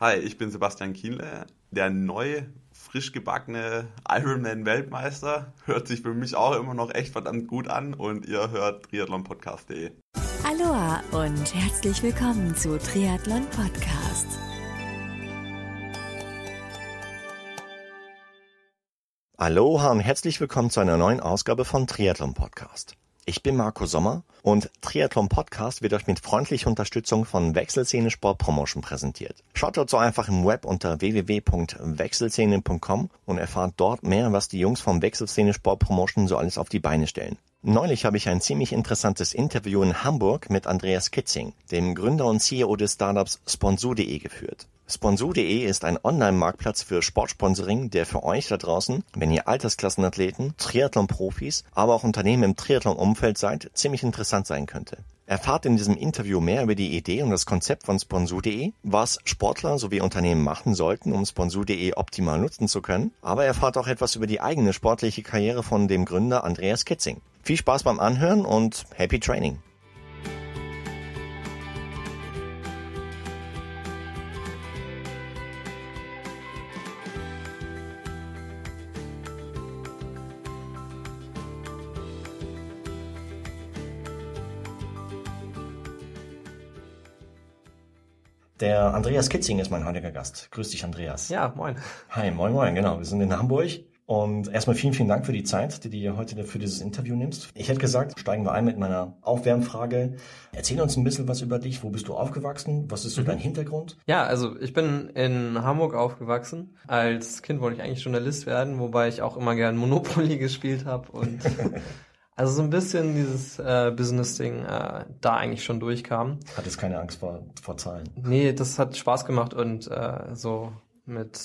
Hi, ich bin Sebastian Kienle, der neu frisch gebackene Ironman-Weltmeister. Hört sich für mich auch immer noch echt verdammt gut an und ihr hört triathlonpodcast.de. Aloha und herzlich willkommen zu Triathlon Podcast. Aloha und herzlich willkommen zu einer neuen Ausgabe von Triathlon Podcast. Ich bin Marco Sommer und Triathlon Podcast wird euch mit freundlicher Unterstützung von Wechselszene Sport Promotion präsentiert. Schaut so einfach im Web unter www.wechselszene.com und erfahrt dort mehr, was die Jungs vom Wechselszene Sport Promotion so alles auf die Beine stellen. Neulich habe ich ein ziemlich interessantes Interview in Hamburg mit Andreas Kitzing, dem Gründer und CEO des Startups Sponsor.de geführt. Sponsor.de ist ein Online-Marktplatz für Sportsponsoring, der für euch da draußen, wenn ihr Altersklassenathleten, Triathlon-Profis, aber auch Unternehmen im Triathlon-Umfeld seid, ziemlich interessant sein könnte. Erfahrt in diesem Interview mehr über die Idee und das Konzept von Sponsor.de, was Sportler sowie Unternehmen machen sollten, um Sponsor.de optimal nutzen zu können, aber erfahrt auch etwas über die eigene sportliche Karriere von dem Gründer Andreas Kitzing. Viel Spaß beim Anhören und Happy Training! Der Andreas Kitzing ist mein heutiger Gast. Grüß dich, Andreas. Ja, moin. Hi, moin, moin, genau. Wir sind in Hamburg. Und erstmal vielen, vielen Dank für die Zeit, die du dir heute für dieses Interview nimmst. Ich hätte gesagt, steigen wir ein mit meiner Aufwärmfrage. Erzähl uns ein bisschen was über dich. Wo bist du aufgewachsen? Was ist so mhm. dein Hintergrund? Ja, also ich bin in Hamburg aufgewachsen. Als Kind wollte ich eigentlich Journalist werden, wobei ich auch immer gern Monopoly gespielt habe und Also so ein bisschen dieses äh, Business-Ding äh, da eigentlich schon durchkam. Hattest keine Angst vor, vor Zahlen? Nee, das hat Spaß gemacht und äh, so mit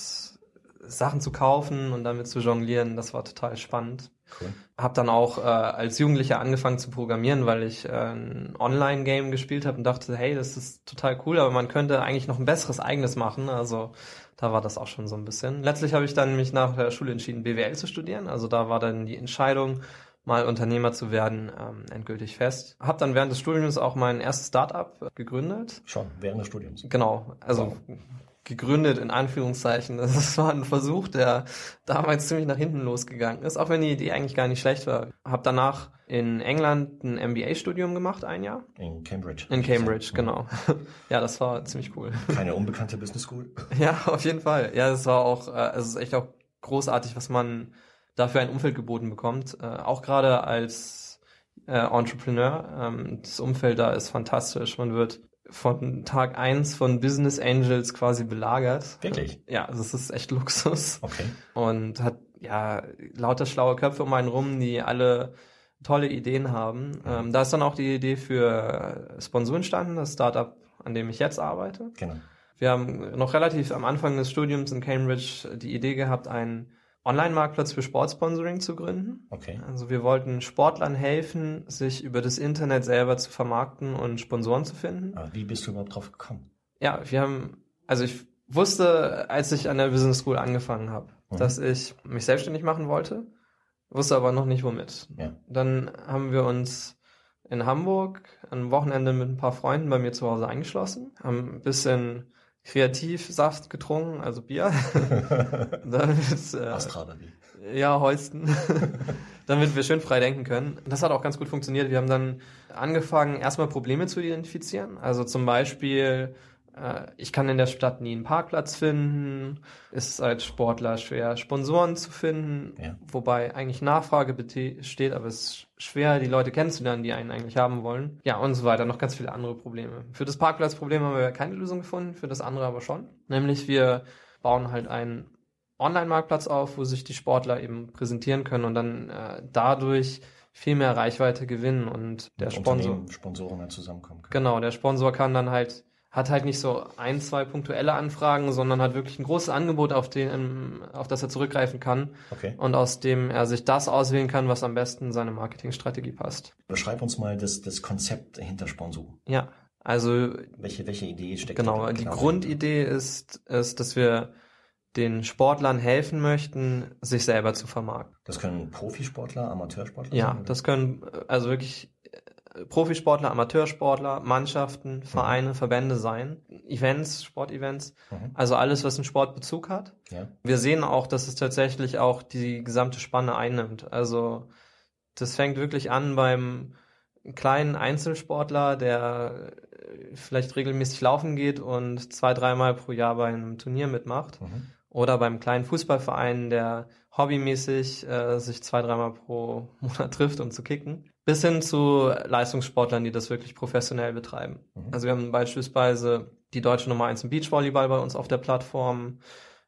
Sachen zu kaufen und damit zu jonglieren, das war total spannend. Cool. Hab dann auch äh, als Jugendlicher angefangen zu programmieren, weil ich äh, ein Online-Game gespielt habe und dachte, hey, das ist total cool, aber man könnte eigentlich noch ein besseres eigenes machen. Also da war das auch schon so ein bisschen. Letztlich habe ich dann mich nach der Schule entschieden, BWL zu studieren. Also da war dann die Entscheidung, mal Unternehmer zu werden, ähm, endgültig fest. Hab dann während des Studiums auch mein erstes Startup gegründet. Schon, während des Studiums. Genau, also wow. Gegründet in Anführungszeichen. Das war ein Versuch, der damals ziemlich nach hinten losgegangen ist, auch wenn die Idee eigentlich gar nicht schlecht war. Hab danach in England ein MBA-Studium gemacht, ein Jahr. In Cambridge. In Cambridge, genau. ja, das war ziemlich cool. Keine unbekannte Business School. ja, auf jeden Fall. Ja, es war auch, äh, es ist echt auch großartig, was man dafür ein Umfeld geboten bekommt. Äh, auch gerade als äh, Entrepreneur. Ähm, das Umfeld da ist fantastisch. Man wird von Tag eins von Business Angels quasi belagert. Wirklich? Ja, also es ist echt Luxus. Okay. Und hat ja lauter schlaue Köpfe um einen rum, die alle tolle Ideen haben. Ähm, da ist dann auch die Idee für Sponsor entstanden, das Startup, an dem ich jetzt arbeite. Genau. Wir haben noch relativ am Anfang des Studiums in Cambridge die Idee gehabt, ein Online-Marktplatz für Sportsponsoring zu gründen. Okay. Also wir wollten Sportlern helfen, sich über das Internet selber zu vermarkten und Sponsoren zu finden. Aber wie bist du überhaupt drauf gekommen? Ja, wir haben, also ich wusste, als ich an der Business School angefangen habe, mhm. dass ich mich selbstständig machen wollte, wusste aber noch nicht womit. Ja. Dann haben wir uns in Hamburg am Wochenende mit ein paar Freunden bei mir zu Hause eingeschlossen, haben ein bisschen Kreativsaft getrunken, also Bier. damit, äh, Astra Ja, Heusten. damit wir schön frei denken können. Das hat auch ganz gut funktioniert. Wir haben dann angefangen, erstmal Probleme zu identifizieren. Also zum Beispiel, ich kann in der Stadt nie einen Parkplatz finden. Ist als Sportler schwer, Sponsoren zu finden. Ja. Wobei eigentlich Nachfrage besteht, aber es ist schwer, die Leute kennenzulernen, die einen eigentlich haben wollen. Ja, und so weiter. Noch ganz viele andere Probleme. Für das Parkplatzproblem haben wir keine Lösung gefunden, für das andere aber schon. Nämlich wir bauen halt einen Online-Marktplatz auf, wo sich die Sportler eben präsentieren können und dann äh, dadurch viel mehr Reichweite gewinnen und der Sponsor Sponsoren zusammenkommen können. Genau, der Sponsor kann dann halt hat halt nicht so ein, zwei punktuelle Anfragen, sondern hat wirklich ein großes Angebot, auf, den, auf das er zurückgreifen kann okay. und aus dem er sich das auswählen kann, was am besten in seine Marketingstrategie passt. Beschreib uns mal das, das Konzept hinter Sponsor. Ja, also welche, welche Idee steckt Genau, die genau Grundidee ist, ist, dass wir den Sportlern helfen möchten, sich selber zu vermarkten. Das können Profisportler, Amateursportler ja, sein? Ja, das können also wirklich Profisportler, Amateursportler, Mannschaften, Mhm. Vereine, Verbände sein, Events, Sportevents, also alles, was einen Sportbezug hat. Ja. Wir sehen auch, dass es tatsächlich auch die gesamte Spanne einnimmt. Also das fängt wirklich an beim kleinen Einzelsportler, der äh, vielleicht regelmäßig laufen geht und zwei, dreimal pro Jahr bei einem Turnier mitmacht. Mhm. Oder beim kleinen Fußballverein, der hobbymäßig äh, sich zwei, dreimal pro Monat trifft, um zu kicken. Bis hin zu Leistungssportlern, die das wirklich professionell betreiben. Mhm. Also wir haben beispielsweise die deutsche Nummer 1 im Beachvolleyball bei uns auf der Plattform,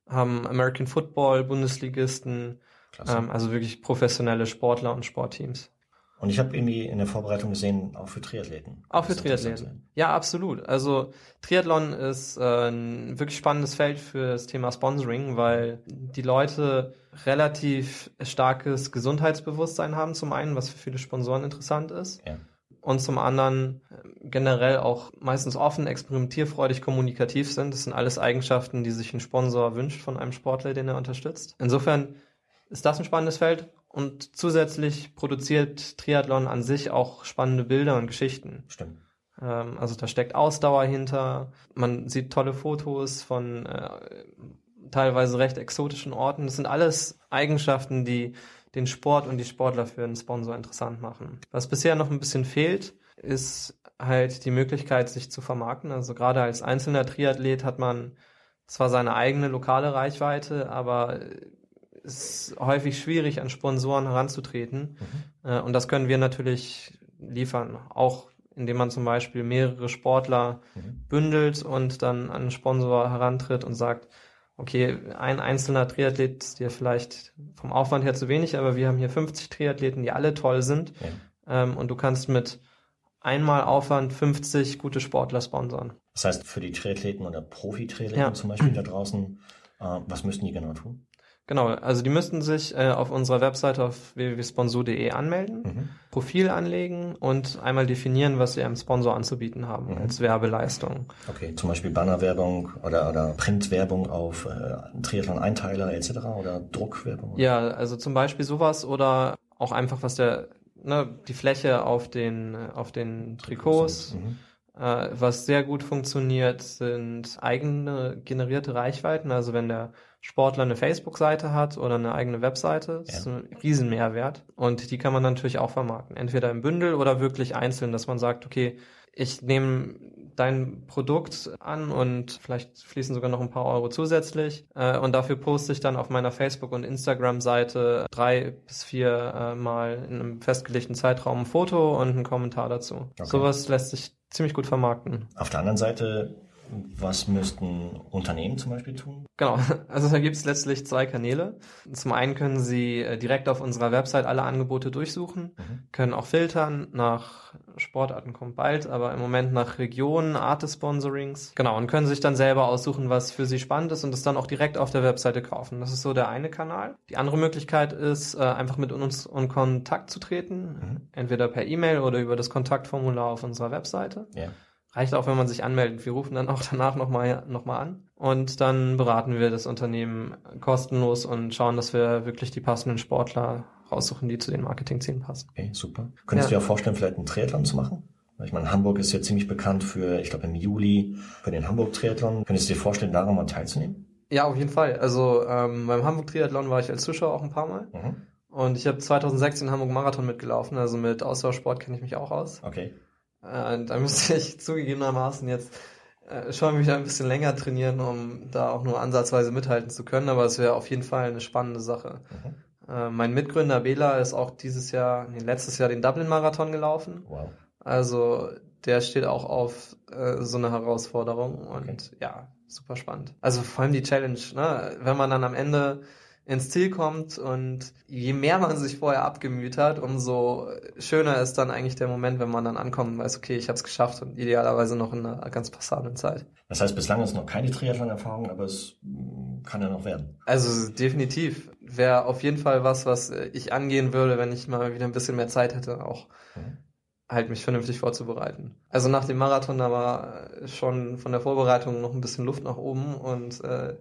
haben American Football, Bundesligisten, ähm, also wirklich professionelle Sportler und Sportteams. Und ich habe irgendwie in der Vorbereitung gesehen, auch für Triathleten. Auch für Triathleten. Ja, absolut. Also Triathlon ist äh, ein wirklich spannendes Feld für das Thema Sponsoring, weil die Leute relativ starkes Gesundheitsbewusstsein haben, zum einen, was für viele Sponsoren interessant ist. Ja. Und zum anderen äh, generell auch meistens offen, experimentierfreudig, kommunikativ sind. Das sind alles Eigenschaften, die sich ein Sponsor wünscht von einem Sportler, den er unterstützt. Insofern ist das ein spannendes Feld und zusätzlich produziert Triathlon an sich auch spannende Bilder und Geschichten. Stimmt. Ähm, also da steckt Ausdauer hinter. Man sieht tolle Fotos von äh, teilweise recht exotischen Orten. Das sind alles Eigenschaften, die den Sport und die Sportler für einen Sponsor interessant machen. Was bisher noch ein bisschen fehlt, ist halt die Möglichkeit, sich zu vermarkten. Also gerade als einzelner Triathlet hat man zwar seine eigene lokale Reichweite, aber ist häufig schwierig, an Sponsoren heranzutreten. Äh, Und das können wir natürlich liefern. Auch indem man zum Beispiel mehrere Sportler Mhm. bündelt und dann an einen Sponsor herantritt und sagt, okay, ein einzelner Triathlet ist dir vielleicht vom Aufwand her zu wenig, aber wir haben hier 50 Triathleten, die alle toll sind. Ja. Ähm, und du kannst mit einmal Aufwand 50 gute Sportler sponsern. Das heißt, für die Triathleten oder Profi-Triathleten Ja. zum Beispiel da draußen, äh, was müssten die genau tun? Genau, also die müssten sich äh, auf unserer Webseite auf www.sponsor.de anmelden, Mhm. Profil anlegen und einmal definieren, was sie einem Sponsor anzubieten haben Mhm. als Werbeleistung. Okay, zum Beispiel Bannerwerbung oder, oder Printwerbung auf äh, Triathlon-Einteiler etc. oder Druckwerbung? Ja, also zum Beispiel sowas oder auch einfach was der, ne, die Fläche auf den, auf den Trikots. Mhm. Äh, was sehr gut funktioniert, sind eigene generierte Reichweiten. Also wenn der Sportler eine Facebook-Seite hat oder eine eigene Webseite, das ist ein Riesenmehrwert. Und die kann man natürlich auch vermarkten. Entweder im Bündel oder wirklich einzeln, dass man sagt, okay, ich nehme dein Produkt an und vielleicht fließen sogar noch ein paar Euro zusätzlich. Äh, und dafür poste ich dann auf meiner Facebook- und Instagram-Seite drei bis vier äh, Mal in einem festgelegten Zeitraum ein Foto und einen Kommentar dazu. Okay. Sowas lässt sich ziemlich gut vermarkten. Auf der anderen Seite, was müssten Unternehmen zum Beispiel tun? Genau, also da gibt es letztlich zwei Kanäle. Zum einen können Sie äh, direkt auf unserer Website alle Angebote durchsuchen, Mhm. können auch filtern nach Sportarten kommt bald, aber im Moment nach Regionen, Art des Sponsorings. Genau, und können sich dann selber aussuchen, was für Sie spannend ist und es dann auch direkt auf der Webseite kaufen. Das ist so der eine Kanal. Die andere Möglichkeit ist, äh, einfach mit uns in Kontakt zu treten, Mhm. entweder per E-Mail oder über das Kontaktformular auf unserer Webseite. Ja. Reicht auch, wenn man sich anmeldet. Wir rufen dann auch danach nochmal noch mal an. Und dann beraten wir das Unternehmen kostenlos und schauen, dass wir wirklich die passenden Sportler raussuchen, die zu den Marketingzielen passen. Okay, super. Könntest Ja. du dir vorstellen, vielleicht einen Triathlon zu machen? Ich meine, Hamburg ist ja ziemlich bekannt für, ich glaube im Juli, für den Hamburg-Triathlon. Könntest du dir vorstellen, daran mal teilzunehmen? Ja, auf jeden Fall. Also ähm, beim Hamburg Triathlon war ich als Zuschauer auch ein paar Mal. Mhm. Und ich habe 2006 den Hamburg Marathon mitgelaufen. Also mit Ausdauersport kenne ich mich auch aus. Okay. Äh, da müsste ich zugegebenermaßen jetzt äh, schon wieder ein bisschen länger trainieren, um da auch nur ansatzweise mithalten zu können. Aber es wäre auf jeden Fall eine spannende Sache. Mhm. Äh, mein Mitgründer Bela ist auch dieses Jahr, nee, letztes Jahr den Dublin-Marathon gelaufen. Wow. Also der steht auch auf äh, so eine Herausforderung und ja, super spannend. Also vor allem die Challenge, ne? wenn man dann am Ende ins Ziel kommt und je mehr man sich vorher abgemüht hat, umso schöner ist dann eigentlich der Moment, wenn man dann ankommt und weiß, okay, ich habe es geschafft und idealerweise noch in einer ganz passablen Zeit. Das heißt, bislang ist noch keine Triathlon-Erfahrung, aber es mm, kann ja noch werden. Also definitiv wäre auf jeden Fall was, was äh, ich angehen würde, wenn ich mal wieder ein bisschen mehr Zeit hätte, auch Mhm. halt mich vernünftig vorzubereiten. Also nach dem Marathon, da war äh, schon von der Vorbereitung noch ein bisschen Luft nach oben und äh,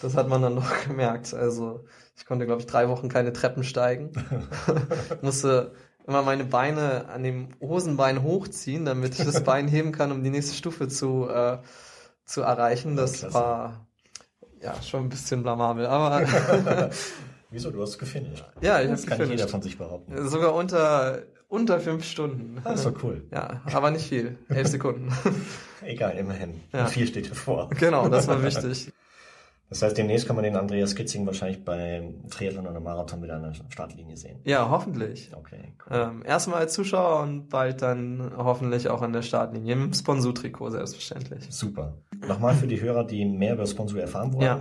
das hat man dann noch gemerkt. Also ich konnte, glaube ich, drei Wochen keine Treppen steigen. Musste immer meine Beine an dem Hosenbein hochziehen, damit ich das Bein heben kann, um die nächste Stufe zu, äh, zu erreichen. Das Klasse. war ja schon ein bisschen blamabel, aber Wieso? Du hast gefinisht. ja, ich Das habe kann nicht jeder gefinisht. von sich behaupten. Sogar unter unter fünf Stunden. Das ist doch cool. Ja, aber nicht viel. Elf Sekunden. Egal, immerhin. Ja. Viel steht davor. genau, das war wichtig. Das heißt, demnächst kann man den Andreas Kitzing wahrscheinlich beim Triathlon oder Marathon wieder an der Startlinie sehen. Ja, hoffentlich. Okay, cool. Ähm, erstmal als Zuschauer und bald dann hoffentlich auch an der Startlinie im Sponsor-Trikot selbstverständlich. Super. Nochmal für die Hörer, die mehr über Sponsor erfahren wollen. Ja.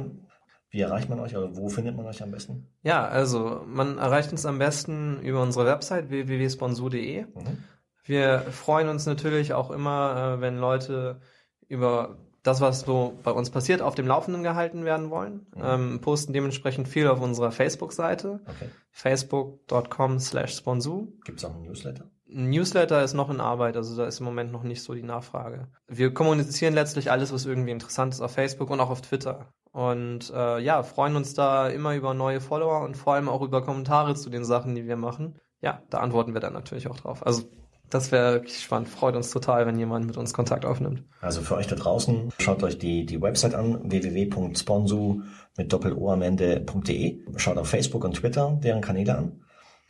Wie erreicht man euch oder wo findet man euch am besten? Ja, also man erreicht uns am besten über unsere Website www.sponsor.de. Mhm. Wir freuen uns natürlich auch immer, äh, wenn Leute über das, was so bei uns passiert, auf dem Laufenden gehalten werden wollen. Mhm. Ähm, posten dementsprechend viel auf unserer Facebook-Seite, Okay. facebook.com slash sponsor. Gibt es auch einen Newsletter? Ein Newsletter ist noch in Arbeit, also da ist im Moment noch nicht so die Nachfrage. Wir kommunizieren letztlich alles, was irgendwie interessant ist auf Facebook und auch auf Twitter. Und äh, ja, freuen uns da immer über neue Follower und vor allem auch über Kommentare zu den Sachen, die wir machen. Ja, da antworten wir dann natürlich auch drauf. Also das wäre wirklich spannend. Freut uns total, wenn jemand mit uns Kontakt aufnimmt. Also für euch da draußen, schaut euch die, die Website an, www.sponsu mit Doppel-O am Ende.de. Schaut auf Facebook und Twitter deren Kanäle an.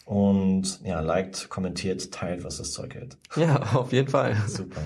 Und ja, liked, kommentiert, teilt, was das Zeug hält. Ja, auf jeden Fall. Super.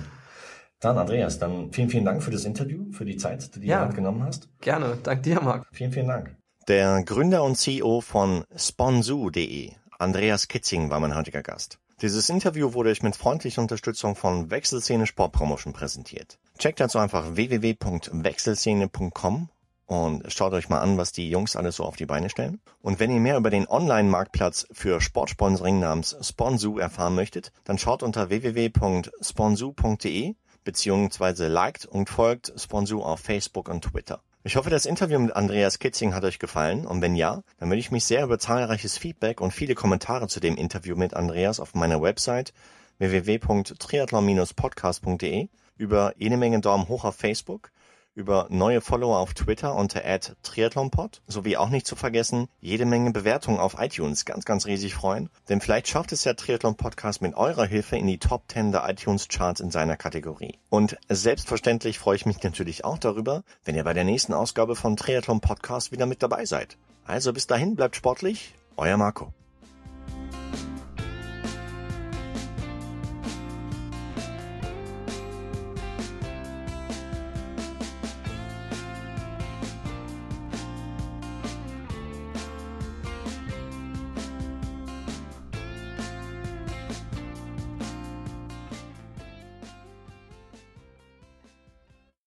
Dann, Andreas, dann vielen, vielen Dank für das Interview, für die Zeit, die du Ja. dir genommen hast. Gerne. Dank dir, Marc. Vielen, vielen Dank. Der Gründer und CEO von Sponsu.de, Andreas Kitzing, war mein heutiger Gast. Dieses Interview wurde euch mit freundlicher Unterstützung von Wechselszene Sportpromotion präsentiert. Checkt dazu einfach www.wechselszene.com und schaut euch mal an, was die Jungs alles so auf die Beine stellen. Und wenn ihr mehr über den Online-Marktplatz für Sportsponsoring namens Sponsu erfahren möchtet, dann schaut unter www.sponsu.de beziehungsweise liked und folgt Sponsu auf Facebook und Twitter. Ich hoffe, das Interview mit Andreas Kitzing hat euch gefallen und wenn ja, dann würde ich mich sehr über zahlreiches Feedback und viele Kommentare zu dem Interview mit Andreas auf meiner Website www.triathlon-podcast.de über jede Menge Daumen hoch auf Facebook, über neue Follower auf Twitter unter @triathlonpod sowie auch nicht zu vergessen jede Menge Bewertungen auf iTunes, ganz ganz riesig freuen, denn vielleicht schafft es der Triathlon Podcast mit eurer Hilfe in die Top 10 der iTunes Charts in seiner Kategorie. Und selbstverständlich freue ich mich natürlich auch darüber, wenn ihr bei der nächsten Ausgabe von Triathlon Podcast wieder mit dabei seid. Also bis dahin bleibt sportlich, euer Marco.